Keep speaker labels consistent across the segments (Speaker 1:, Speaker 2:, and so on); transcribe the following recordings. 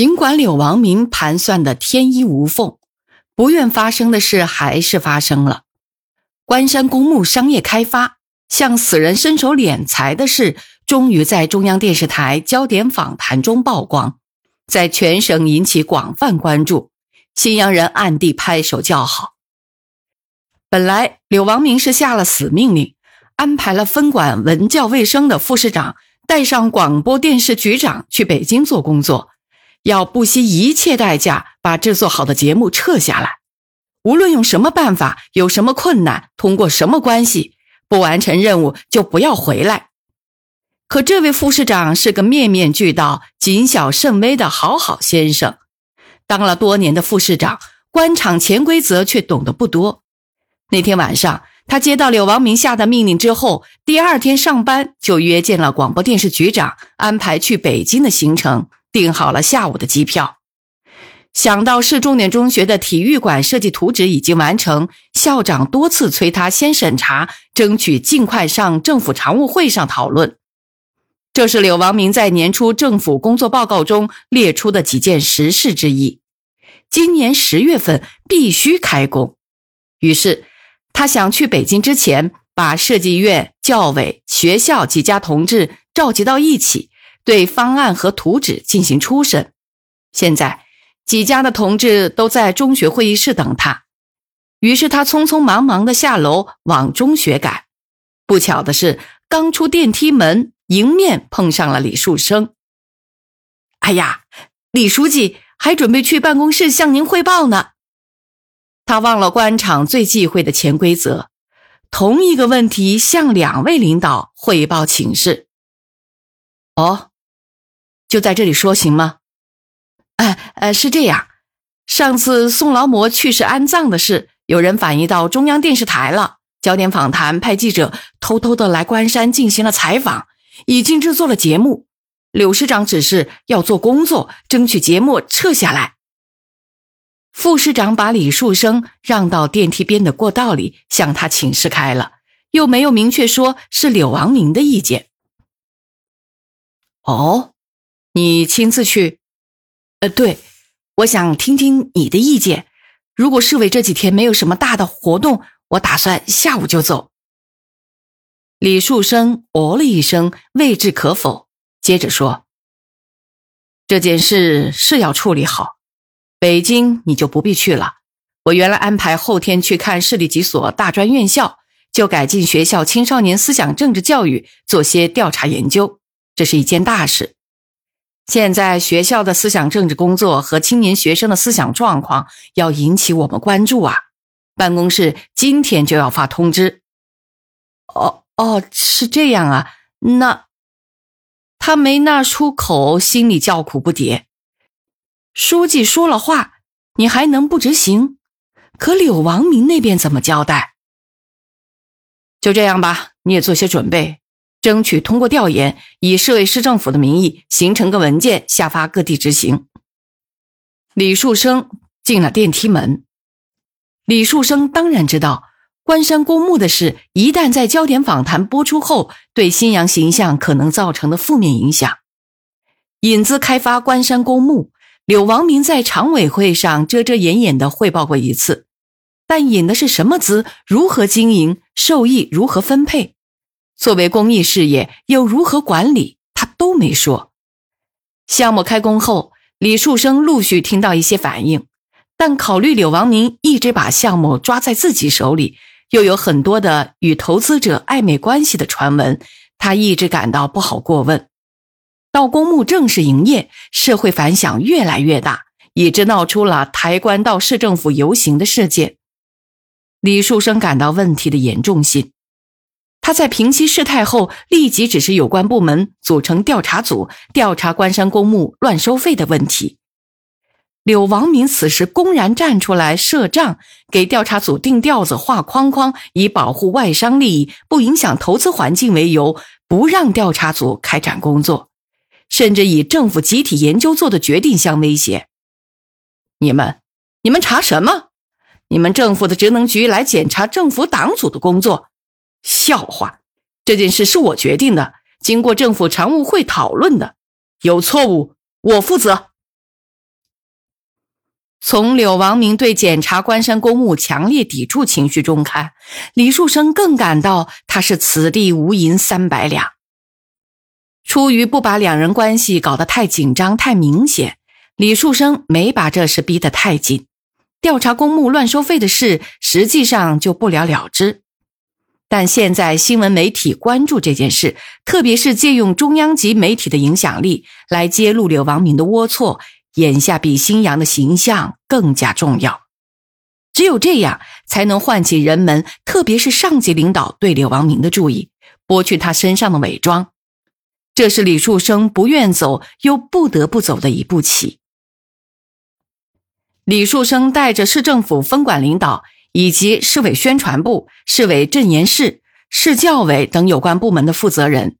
Speaker 1: 尽管柳王明盘算的天衣无缝，不愿发生的事还是发生了。关山公墓商业开发向死人伸手敛财的事，终于在中央电视台焦点访谈中曝光，在全省引起广泛关注。新阳人暗地拍手叫好。本来柳王明是下了死命令，安排了分管文教卫生的副市长带上广播电视局长去北京做工作。要不惜一切代价把制作好的节目撤下来，无论用什么办法，有什么困难，通过什么关系，不完成任务就不要回来。可这位副市长是个面面俱到、谨小慎微的好好先生，当了多年的副市长，官场潜规则却懂得不多。那天晚上，他接到柳王明下的命令之后，第二天上班就约见了广播电视局长，安排去北京的行程。订好了下午的机票，想到市重点中学的体育馆设计图纸已经完成，校长多次催他先审查，争取尽快上政府常务会上讨论。这是柳王明在年初政府工作报告中列出的几件实事之一。今年十月份必须开工，于是他想去北京之前，把设计院、教委、学校几家同志召集到一起。对方案和图纸进行初审。现在几家的同志都在中学会议室等他，于是他匆匆忙忙的下楼往中学赶。不巧的是，刚出电梯门，迎面碰上了李树生。哎呀，李书记还准备去办公室向您汇报呢。他忘了官场最忌讳的潜规则，同一个问题向两位领导汇报请示。哦。就在这里说行吗？哎呃，是这样，上次宋劳模去世安葬的事，有人反映到中央电视台了。焦点访谈派记者偷偷的来关山进行了采访，已经制作了节目。柳市长指示要做工作，争取节目撤下来。副市长把李树生让到电梯边的过道里，向他请示开了，又没有明确说是柳王明的意见。哦。你亲自去？呃，对，我想听听你的意见。如果市委这几天没有什么大的活动，我打算下午就走。李树生哦了一声，未置可否，接着说：“这件事是要处理好，北京你就不必去了。我原来安排后天去看市里几所大专院校，就改进学校青少年思想政治教育，做些调查研究，这是一件大事。”现在学校的思想政治工作和青年学生的思想状况要引起我们关注啊！办公室今天就要发通知。哦哦，是这样啊。那他没纳出口，心里叫苦不迭。书记说了话，你还能不执行？可柳王明那边怎么交代？就这样吧，你也做些准备。争取通过调研，以市委市政府的名义形成个文件，下发各地执行。李树生进了电梯门。李树生当然知道，关山公墓的事一旦在焦点访谈播出后，对新阳形象可能造成的负面影响。引资开发关山公墓，柳王明在常委会上遮遮掩掩的汇报过一次，但引的是什么资，如何经营，受益如何分配？作为公益事业，又如何管理？他都没说。项目开工后，李树生陆续听到一些反应，但考虑柳王明一直把项目抓在自己手里，又有很多的与投资者暧昧关系的传闻，他一直感到不好过问。到公墓正式营业，社会反响越来越大，以致闹出了抬棺到市政府游行的事件。李树生感到问题的严重性。他在平息事态后，立即指示有关部门组成调查组，调查关山公墓乱收费的问题。柳王明此时公然站出来设账，给调查组定调子、画框框，以保护外商利益、不影响投资环境为由，不让调查组开展工作，甚至以政府集体研究做的决定相威胁。你们，你们查什么？你们政府的职能局来检查政府党组的工作？笑话！这件事是我决定的，经过政府常务会讨论的，有错误我负责。从柳王明对检查关山公墓强烈抵触情绪中看，李树生更感到他是此地无银三百两。出于不把两人关系搞得太紧张、太明显，李树生没把这事逼得太紧。调查公墓乱收费的事，实际上就不了了之。但现在新闻媒体关注这件事，特别是借用中央级媒体的影响力来揭露柳王明的龌龊。眼下比新阳的形象更加重要，只有这样才能唤起人们，特别是上级领导对柳王明的注意，剥去他身上的伪装。这是李树生不愿走又不得不走的一步棋。李树生带着市政府分管领导以及市委宣传部、市委政研室、市教委等有关部门的负责人，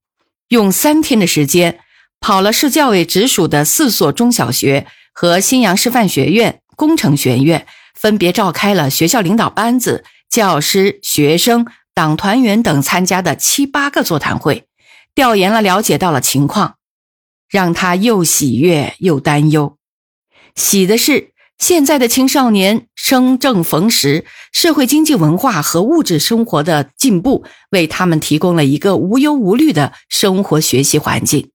Speaker 1: 用三天的时间。跑了市教委直属的四所中小学和新阳师范学院、工程学院，分别召开了学校领导班子、教师、学生、党团员等参加的七八个座谈会，调研了了解到了情况，让他又喜悦又担忧。喜的是，现在的青少年生正逢时，社会经济文化和物质生活的进步为他们提供了一个无忧无虑的生活学习环境。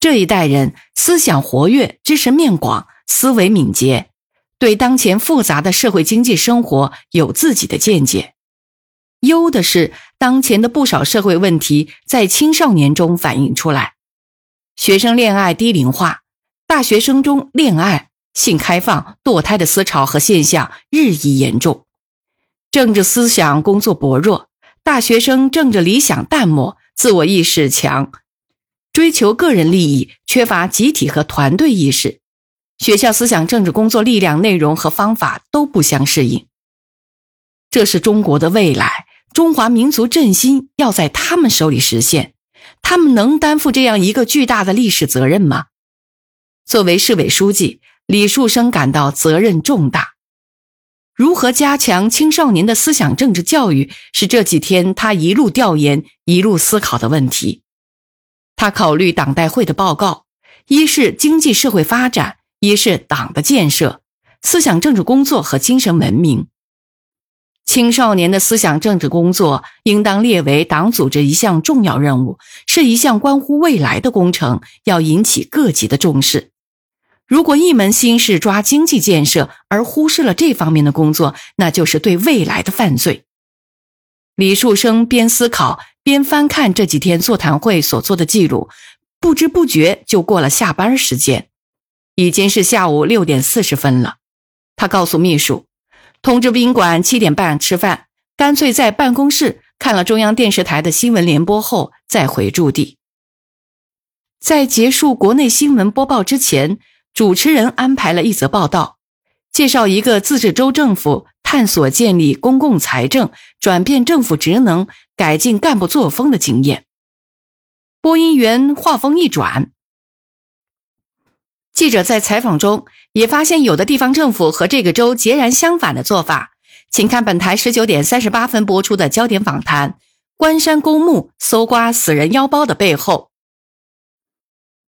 Speaker 1: 这一代人思想活跃，知识面广，思维敏捷，对当前复杂的社会经济生活有自己的见解。忧的是，当前的不少社会问题在青少年中反映出来。学生恋爱低龄化，大学生中恋爱、性开放、堕胎的思潮和现象日益严重。政治思想工作薄弱，大学生政治理想淡漠，自我意识强。追求个人利益，缺乏集体和团队意识，学校思想政治工作力量、内容和方法都不相适应。这是中国的未来，中华民族振兴要在他们手里实现，他们能担负这样一个巨大的历史责任吗？作为市委书记，李树生感到责任重大。如何加强青少年的思想政治教育，是这几天他一路调研、一路思考的问题。他考虑党代会的报告，一是经济社会发展，一是党的建设、思想政治工作和精神文明。青少年的思想政治工作应当列为党组织一项重要任务，是一项关乎未来的工程，要引起各级的重视。如果一门心事抓经济建设，而忽视了这方面的工作，那就是对未来的犯罪。李树生边思考。边翻看这几天座谈会所做的记录，不知不觉就过了下班时间，已经是下午六点四十分了。他告诉秘书，通知宾馆七点半吃饭，干脆在办公室看了中央电视台的新闻联播后再回驻地。在结束国内新闻播报之前，主持人安排了一则报道，介绍一个自治州政府。探索建立公共财政、转变政府职能、改进干部作风的经验。播音员话锋一转，记者在采访中也发现有的地方政府和这个州截然相反的做法。请看本台十九点三十八分播出的焦点访谈：关山公墓搜刮死人腰包的背后。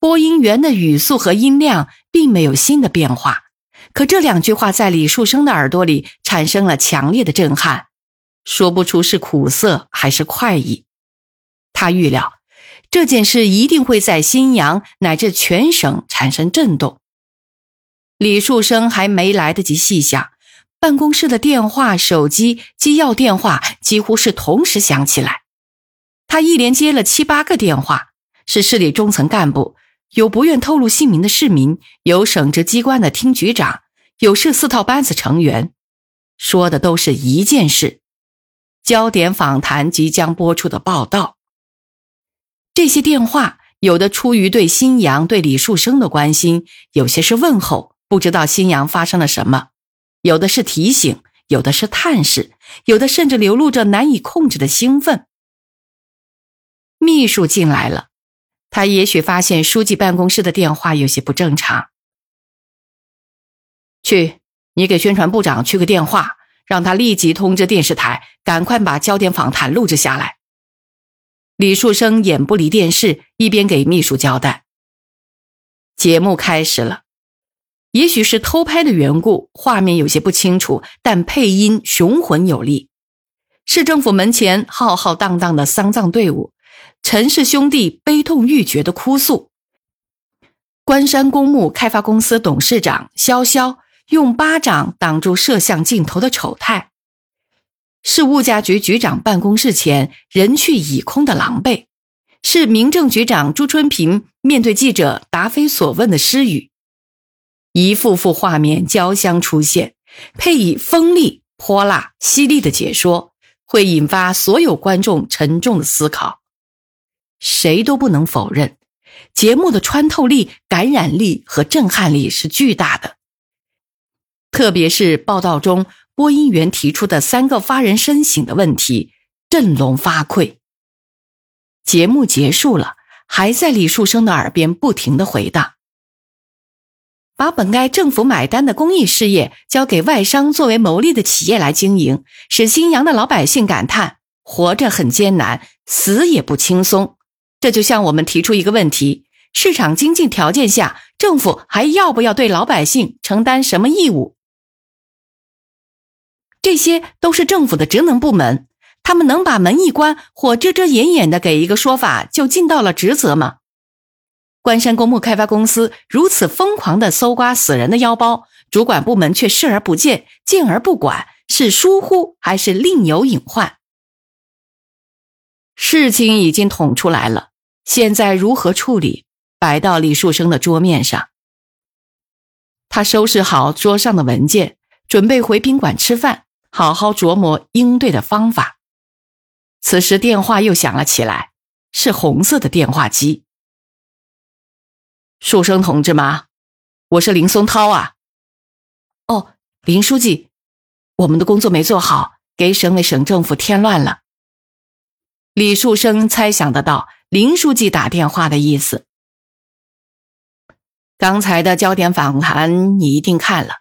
Speaker 1: 播音员的语速和音量并没有新的变化。可这两句话在李树生的耳朵里产生了强烈的震撼，说不出是苦涩还是快意。他预料这件事一定会在新阳乃至全省产生震动。李树生还没来得及细想，办公室的电话、手机、机要电话几乎是同时响起来。他一连接了七八个电话，是市里中层干部，有不愿透露姓名的市民，有省直机关的厅局长。有市四套班子成员说的都是一件事：焦点访谈即将播出的报道。这些电话有的出于对新阳、对李树生的关心，有些是问候，不知道新阳发生了什么，有的是提醒，有的是探视，有的甚至流露着难以控制的兴奋。秘书进来了，他也许发现书记办公室的电话有些不正常。去，你给宣传部长去个电话，让他立即通知电视台，赶快把焦点访谈录制下来。李树生眼不离电视，一边给秘书交代。节目开始了，也许是偷拍的缘故，画面有些不清楚，但配音雄浑有力。市政府门前浩浩荡荡的丧葬队伍，陈氏兄弟悲痛欲绝的哭诉。关山公墓开发公司董事长潇潇用巴掌挡住摄像镜头的丑态。是物价局局长办公室前人去已空的狼狈，是民政局长朱春平面对记者答非所问的失语，一幅幅画面交相出现，配以锋利、泼辣、犀利的解说，会引发所有观众沉重的思考。谁都不能否认，节目的穿透力、感染力和震撼力是巨大的，特别是报道中。播音员提出的三个发人深省的问题，振聋发聩。节目结束了，还在李树生的耳边不停的回荡。把本该政府买单的公益事业交给外商作为牟利的企业来经营，使新阳的老百姓感叹：活着很艰难，死也不轻松。这就向我们提出一个问题：市场经济条件下，政府还要不要对老百姓承担什么义务？这些都是政府的职能部门，他们能把门一关或遮遮掩掩的给一个说法就尽到了职责吗？关山公墓开发公司如此疯狂的搜刮死人的腰包，主管部门却视而不见、见而不管，是疏忽还是另有隐患？事情已经捅出来了，现在如何处理？摆到李树生的桌面上，他收拾好桌上的文件，准备回宾馆吃饭。好好琢磨应对的方法。此时电话又响了起来，是红色的电话机。树生同志吗？我是林松涛啊。哦，林书记，我们的工作没做好，给省委省政府添乱了。李树生猜想得到林书记打电话的意思。刚才的焦点访谈你一定看了，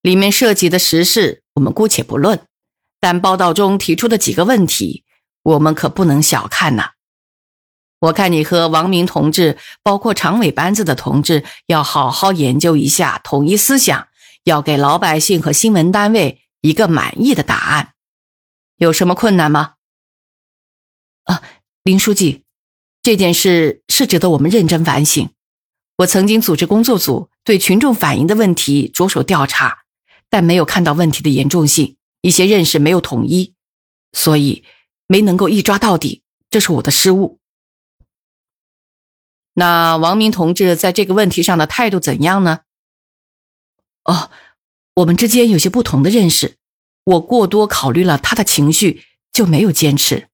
Speaker 1: 里面涉及的实事。我们姑且不论，但报道中提出的几个问题，我们可不能小看呐。我看你和王明同志，包括常委班子的同志，要好好研究一下，统一思想，要给老百姓和新闻单位一个满意的答案。有什么困难吗？啊，林书记，这件事是值得我们认真反省。我曾经组织工作组，对群众反映的问题着手调查。但没有看到问题的严重性，一些认识没有统一，所以没能够一抓到底，这是我的失误。那王明同志在这个问题上的态度怎样呢？哦，我们之间有些不同的认识，我过多考虑了他的情绪，就没有坚持。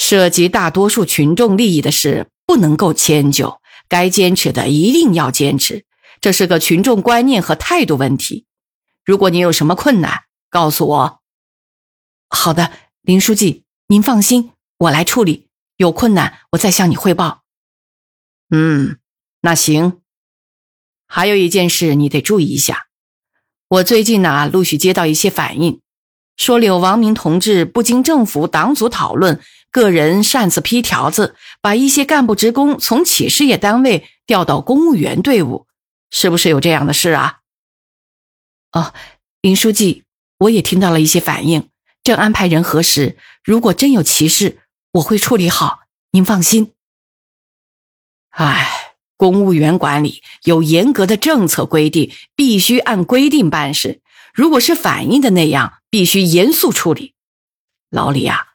Speaker 1: 涉及大多数群众利益的事，不能够迁就，该坚持的一定要坚持。这是个群众观念和态度问题。如果你有什么困难，告诉我。好的，林书记，您放心，我来处理。有困难，我再向你汇报。嗯，那行。还有一件事，你得注意一下。我最近呢，陆续接到一些反映，说柳王明同志不经政府党组讨论，个人擅自批条子，把一些干部职工从企事业单位调到公务员队伍。是不是有这样的事啊？哦，林书记，我也听到了一些反应，正安排人核实。如果真有歧视，我会处理好，您放心。唉，公务员管理有严格的政策规定，必须按规定办事。如果是反映的那样，必须严肃处理。老李啊，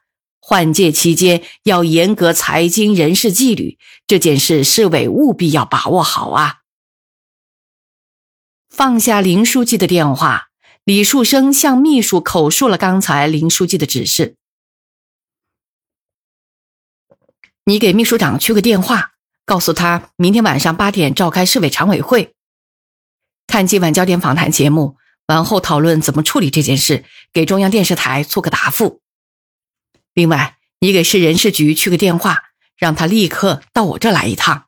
Speaker 1: 换届期间要严格财经人事纪律，这件事市委务必要把握好啊。放下林书记的电话，李树生向秘书口述了刚才林书记的指示：“你给秘书长去个电话，告诉他明天晚上八点召开市委常委会，看今晚焦点访谈节目，完后讨论怎么处理这件事，给中央电视台做个答复。另外，你给市人事局去个电话，让他立刻到我这来一趟。